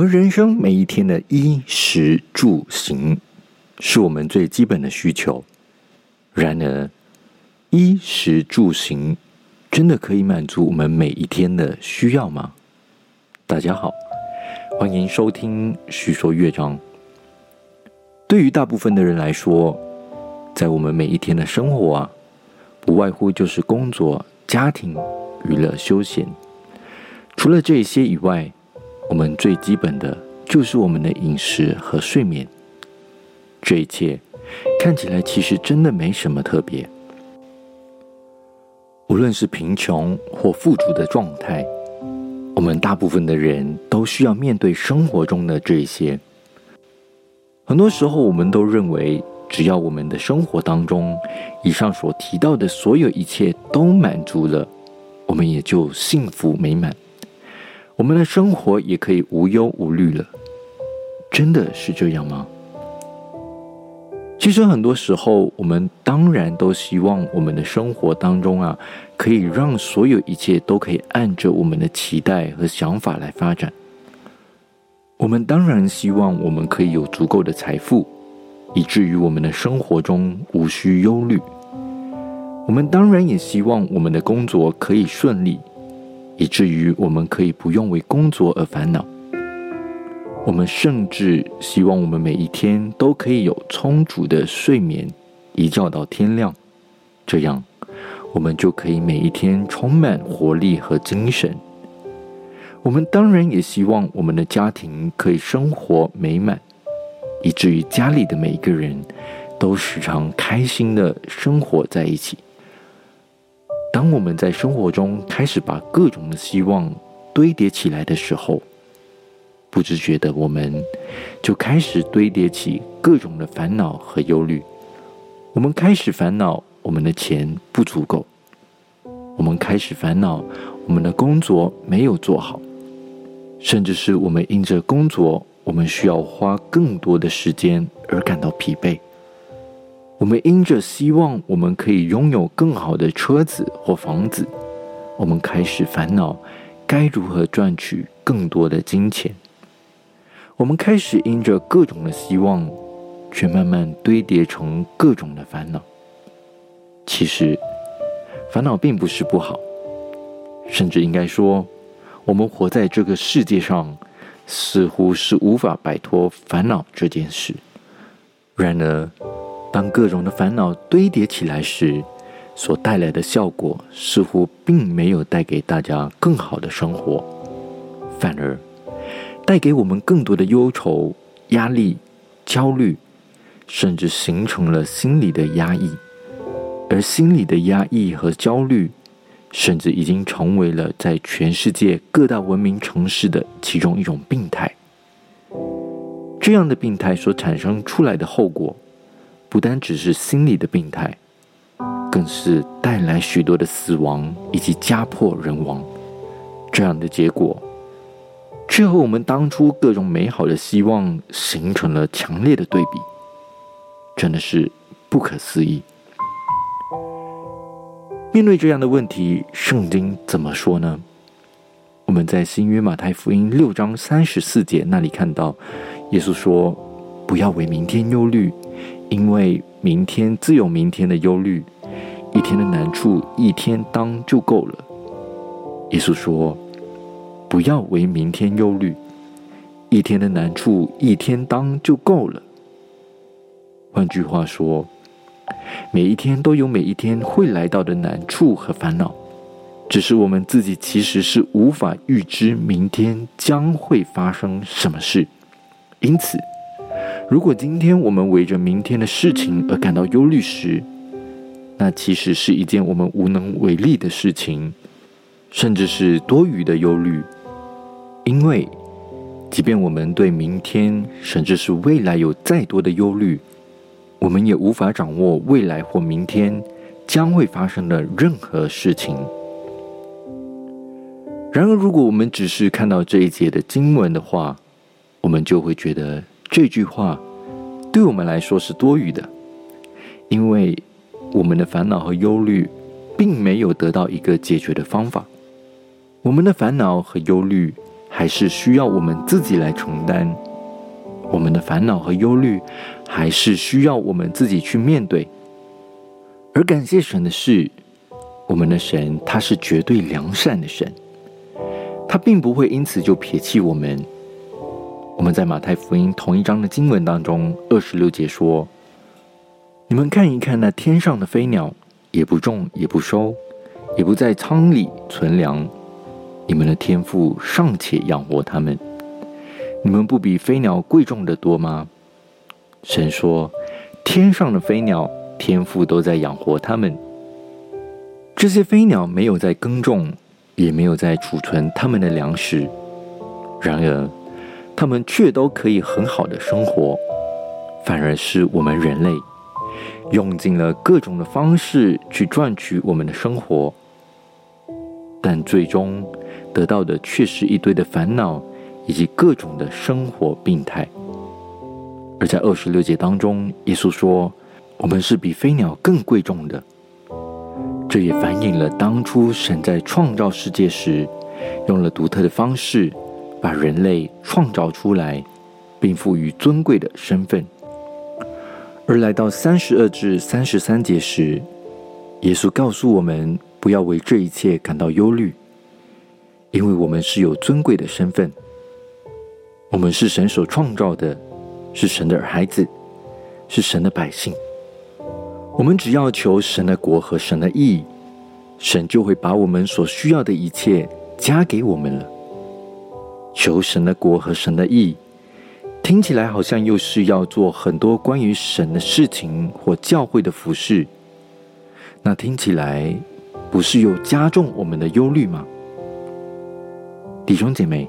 们人生每一天的衣食住行，是我们最基本的需求。然而，衣食住行真的可以满足我们每一天的需要吗？大家好，欢迎收听《叙说乐章》。对于大部分的人来说，在我们每一天的生活啊，不外乎就是工作、家庭、娱乐、休闲。除了这些以外，我们最基本的就是我们的饮食和睡眠，这一切看起来其实真的没什么特别。无论是贫穷或富足的状态，我们大部分的人都需要面对生活中的这些。很多时候，我们都认为，只要我们的生活当中以上所提到的所有一切都满足了，我们也就幸福美满。我们的生活也可以无忧无虑了，真的是这样吗？其实很多时候，我们当然都希望我们的生活当中啊，可以让所有一切都可以按着我们的期待和想法来发展。我们当然希望我们可以有足够的财富，以至于我们的生活中无需忧虑。我们当然也希望我们的工作可以顺利。以至于我们可以不用为工作而烦恼。我们甚至希望我们每一天都可以有充足的睡眠，一觉到天亮，这样我们就可以每一天充满活力和精神。我们当然也希望我们的家庭可以生活美满，以至于家里的每一个人都时常开心的生活在一起。当我们在生活中开始把各种的希望堆叠起来的时候，不自觉的我们就开始堆叠起各种的烦恼和忧虑。我们开始烦恼我们的钱不足够，我们开始烦恼我们的工作没有做好，甚至是我们因着工作我们需要花更多的时间而感到疲惫。我们因着希望我们可以拥有更好的车子或房子，我们开始烦恼该如何赚取更多的金钱。我们开始因着各种的希望，却慢慢堆叠成各种的烦恼。其实，烦恼并不是不好，甚至应该说，我们活在这个世界上，似乎是无法摆脱烦恼这件事。然而，当各种的烦恼堆叠起来时，所带来的效果似乎并没有带给大家更好的生活，反而带给我们更多的忧愁、压力、焦虑，甚至形成了心理的压抑。而心理的压抑和焦虑，甚至已经成为了在全世界各大文明城市的其中一种病态。这样的病态所产生出来的后果。不单只是心理的病态，更是带来许多的死亡以及家破人亡这样的结果，却和我们当初各种美好的希望形成了强烈的对比，真的是不可思议。面对这样的问题，圣经怎么说呢？我们在新约马太福音六章三十四节那里看到，耶稣说：“不要为明天忧虑。”因为明天自有明天的忧虑，一天的难处一天当就够了。耶稣说：“不要为明天忧虑，一天的难处一天当就够了。”换句话说，每一天都有每一天会来到的难处和烦恼，只是我们自己其实是无法预知明天将会发生什么事，因此。如果今天我们围着明天的事情而感到忧虑时，那其实是一件我们无能为力的事情，甚至是多余的忧虑。因为，即便我们对明天甚至是未来有再多的忧虑，我们也无法掌握未来或明天将会发生的任何事情。然而，如果我们只是看到这一节的经文的话，我们就会觉得。这句话对我们来说是多余的，因为我们的烦恼和忧虑并没有得到一个解决的方法。我们的烦恼和忧虑还是需要我们自己来承担？我们的烦恼和忧虑，还是需要我们自己去面对？而感谢神的是，我们的神他是绝对良善的神，他并不会因此就撇弃我们。我们在马太福音同一章的经文当中，二十六节说：“你们看一看那天上的飞鸟，也不种，也不收，也不在仓里存粮，你们的天父尚且养活他们。”你们不比飞鸟贵重的多吗？神说：“天上的飞鸟，天父都在养活它们。这些飞鸟没有在耕种，也没有在储存他们的粮食，然而，他们却都可以很好的生活。反而是我们人类，用尽了各种的方式去赚取我们的生活，但最终得到的却是一堆的烦恼。”以及各种的生活病态，而在二十六节当中，耶稣说：“我们是比飞鸟更贵重的。”这也反映了当初神在创造世界时，用了独特的方式把人类创造出来，并赋予尊贵的身份。而来到三十二至三十三节时，耶稣告诉我们不要为这一切感到忧虑，因为我们是有尊贵的身份。我们是神所创造的，是神的孩子，是神的百姓。我们只要求神的国和神的义，神就会把我们所需要的一切加给我们了。求神的国和神的义，听起来好像又是要做很多关于神的事情或教会的服饰。那听起来不是又加重我们的忧虑吗？弟兄姐妹。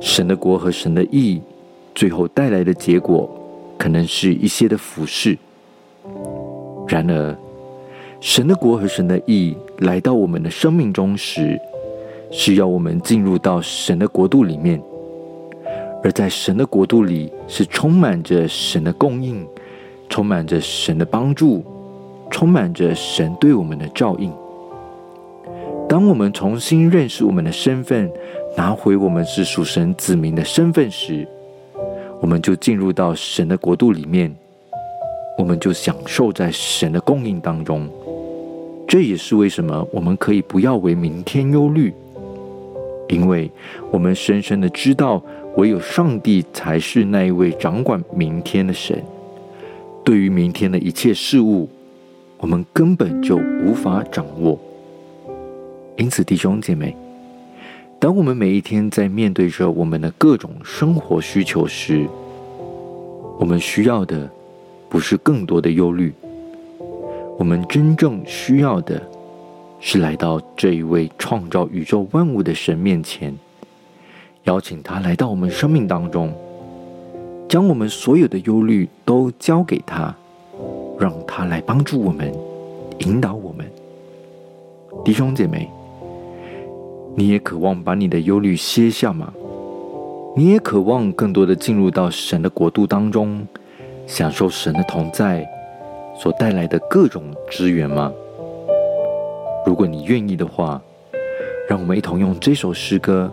神的国和神的义，最后带来的结果，可能是一些的服饰。然而，神的国和神的义来到我们的生命中时，是要我们进入到神的国度里面，而在神的国度里，是充满着神的供应，充满着神的帮助，充满着神对我们的照应。当我们重新认识我们的身份。拿回我们是属神子民的身份时，我们就进入到神的国度里面，我们就享受在神的供应当中。这也是为什么我们可以不要为明天忧虑，因为我们深深的知道，唯有上帝才是那一位掌管明天的神。对于明天的一切事物，我们根本就无法掌握。因此，弟兄姐妹。当我们每一天在面对着我们的各种生活需求时，我们需要的不是更多的忧虑，我们真正需要的是来到这一位创造宇宙万物的神面前，邀请他来到我们生命当中，将我们所有的忧虑都交给他，让他来帮助我们，引导我们，弟兄姐妹。你也渴望把你的忧虑卸下吗？你也渴望更多的进入到神的国度当中，享受神的同在所带来的各种资源吗？如果你愿意的话，让我们一同用这首诗歌，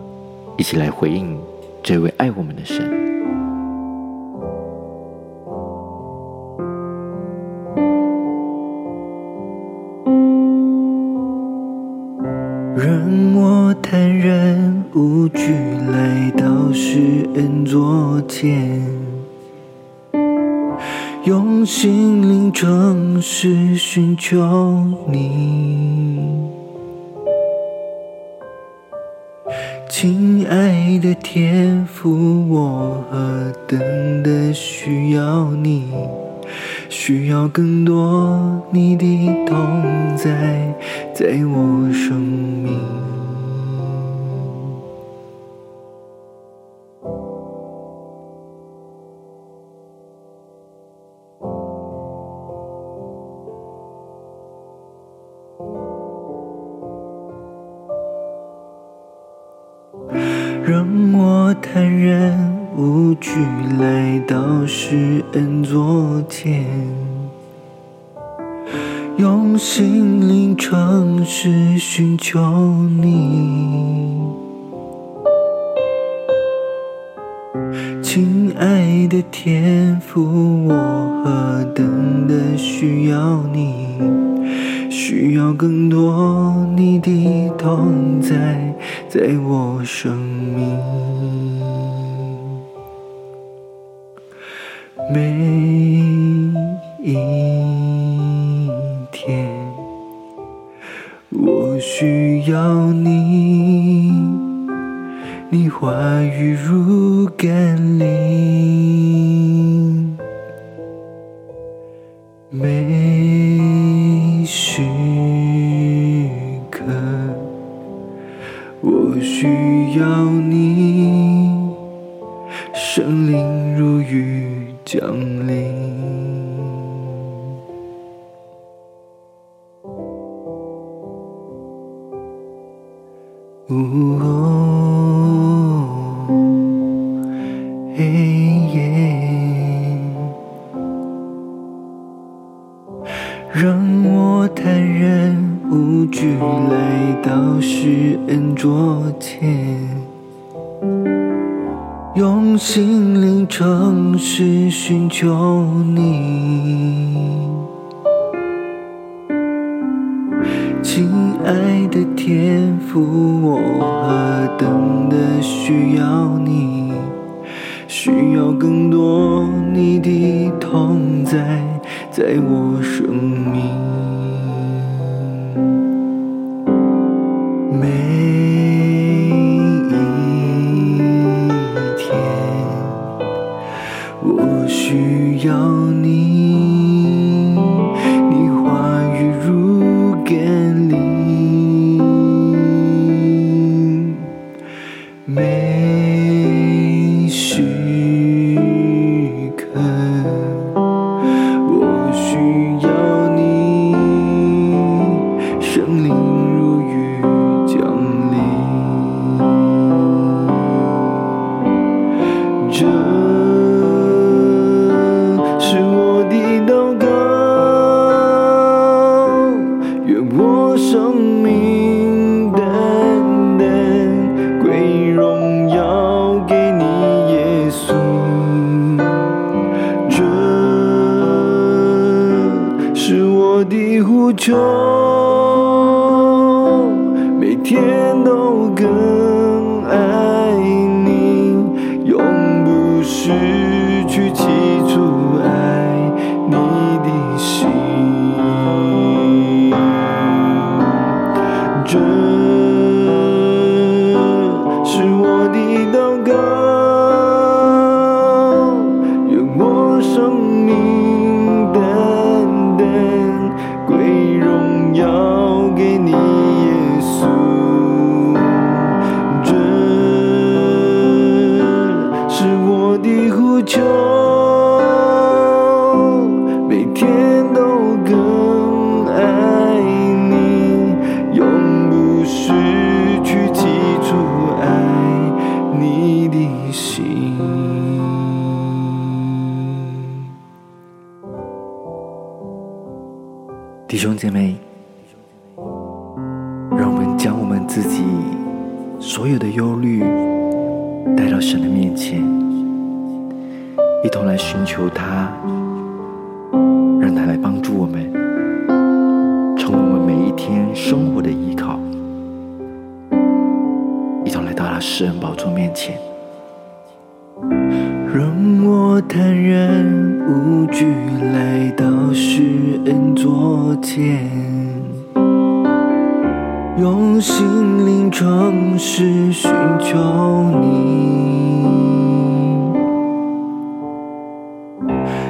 一起来回应这位爱我们的神。让我坦然无惧来到施恩座前，用心灵诚实寻求你，亲爱的天父，我何等的需要你。需要更多你的同在，在我生命。寻求你，亲爱的天父，我何等的需要你，需要更多你的同在，在我生命。每 mình. 需要更多你的同在，在我生命。弟兄姐妹，让我们将我们自己所有的忧虑带到神的面前，一同来寻求他，让他来帮助我们，成为我们每一天生活的依靠。一同来到他施恩宝座面前，让我坦然无惧来到是恩座天。用心灵诚实寻求你，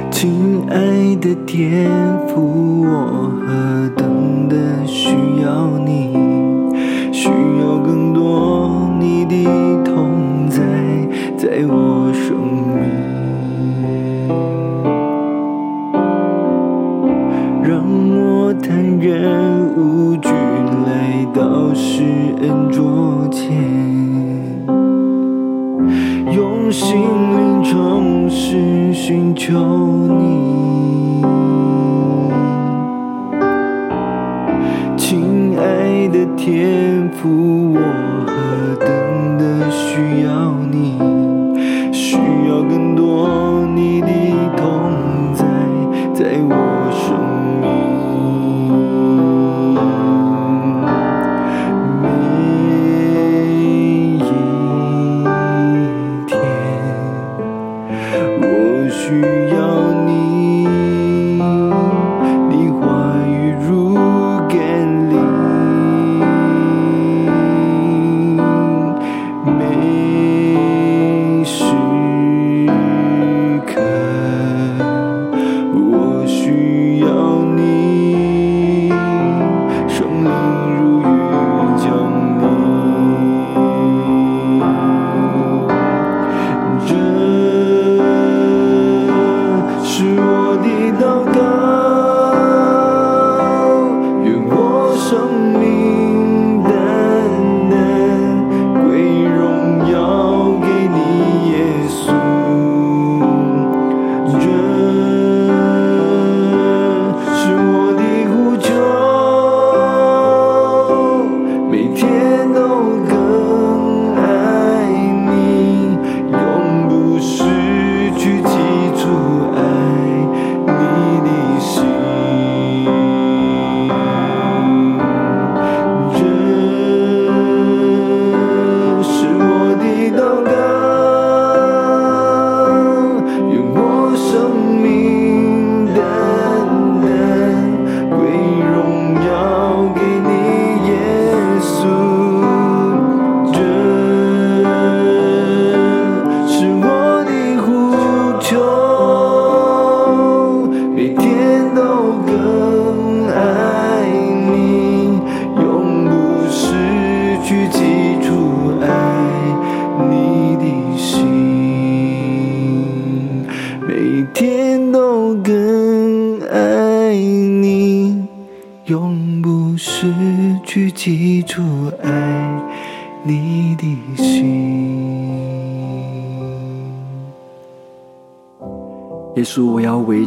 亲爱的天父，我何等的需寻求你，亲爱的天父，我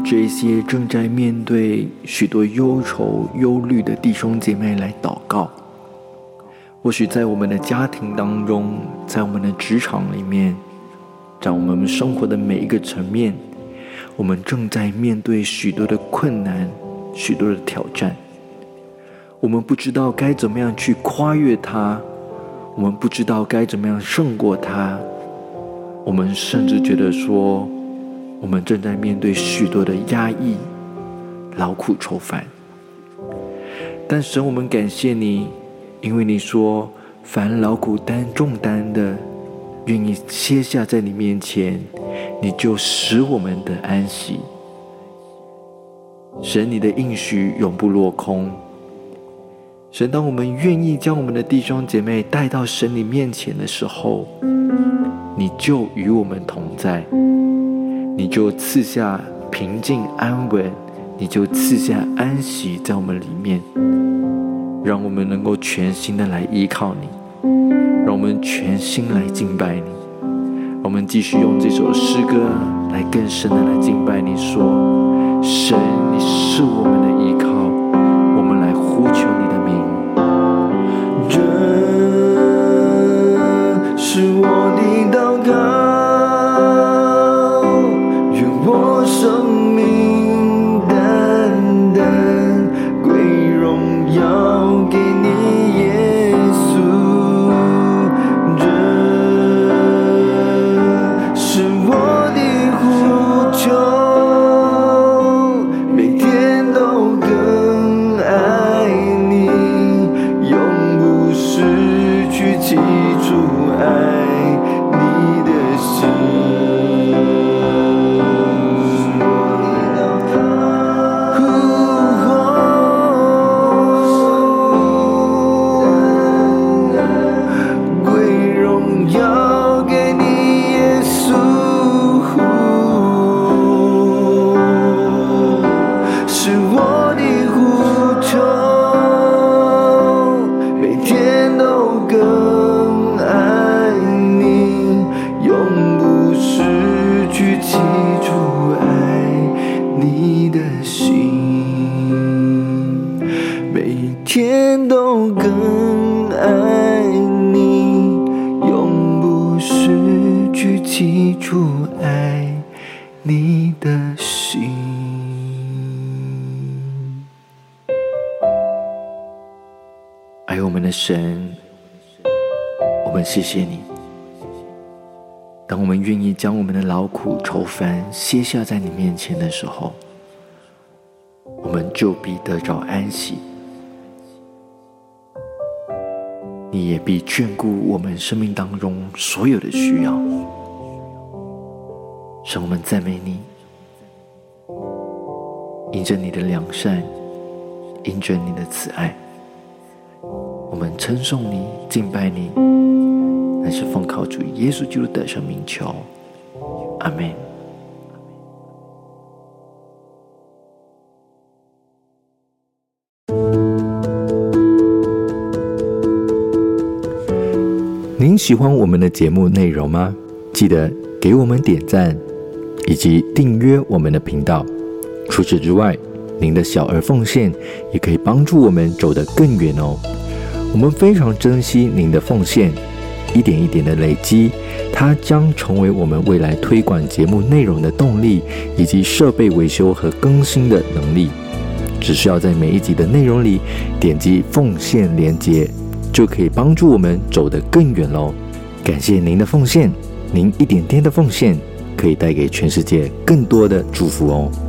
这些正在面对许多忧愁、忧虑的弟兄姐妹来祷告。或许在我们的家庭当中，在我们的职场里面，在我们生活的每一个层面，我们正在面对许多的困难、许多的挑战。我们不知道该怎么样去跨越它，我们不知道该怎么样胜过它。我们甚至觉得说，我们正在面对许多的压抑、劳苦愁烦。但神，我们感谢你。因为你说，凡劳苦担重担的，愿意歇下在你面前，你就使我们的安息。神，你的应许永不落空。神，当我们愿意将我们的弟兄姐妹带到神你面前的时候，你就与我们同在，你就赐下平静安稳，你就赐下安息在我们里面。让我们能够全心的来依靠你，让我们全心来敬拜你。我们继续用这首诗歌来更深的来敬拜你，说：神，你是我们的谢谢你。当我们愿意将我们的劳苦愁烦卸下在你面前的时候，我们就必得着安息。你也必眷顾我们生命当中所有的需要。使我们赞美你，因着你的良善，因着你的慈爱。我们称颂你，敬拜你，乃是奉靠主耶稣基督的生命求，阿门。您喜欢我们的节目内容吗？记得给我们点赞，以及订阅我们的频道。除此之外，您的小额奉献也可以帮助我们走得更远哦。我们非常珍惜您的奉献，一点一点的累积，它将成为我们未来推广节目内容的动力，以及设备维修和更新的能力。只需要在每一集的内容里点击奉献连接，就可以帮助我们走得更远喽。感谢您的奉献，您一点点的奉献可以带给全世界更多的祝福哦。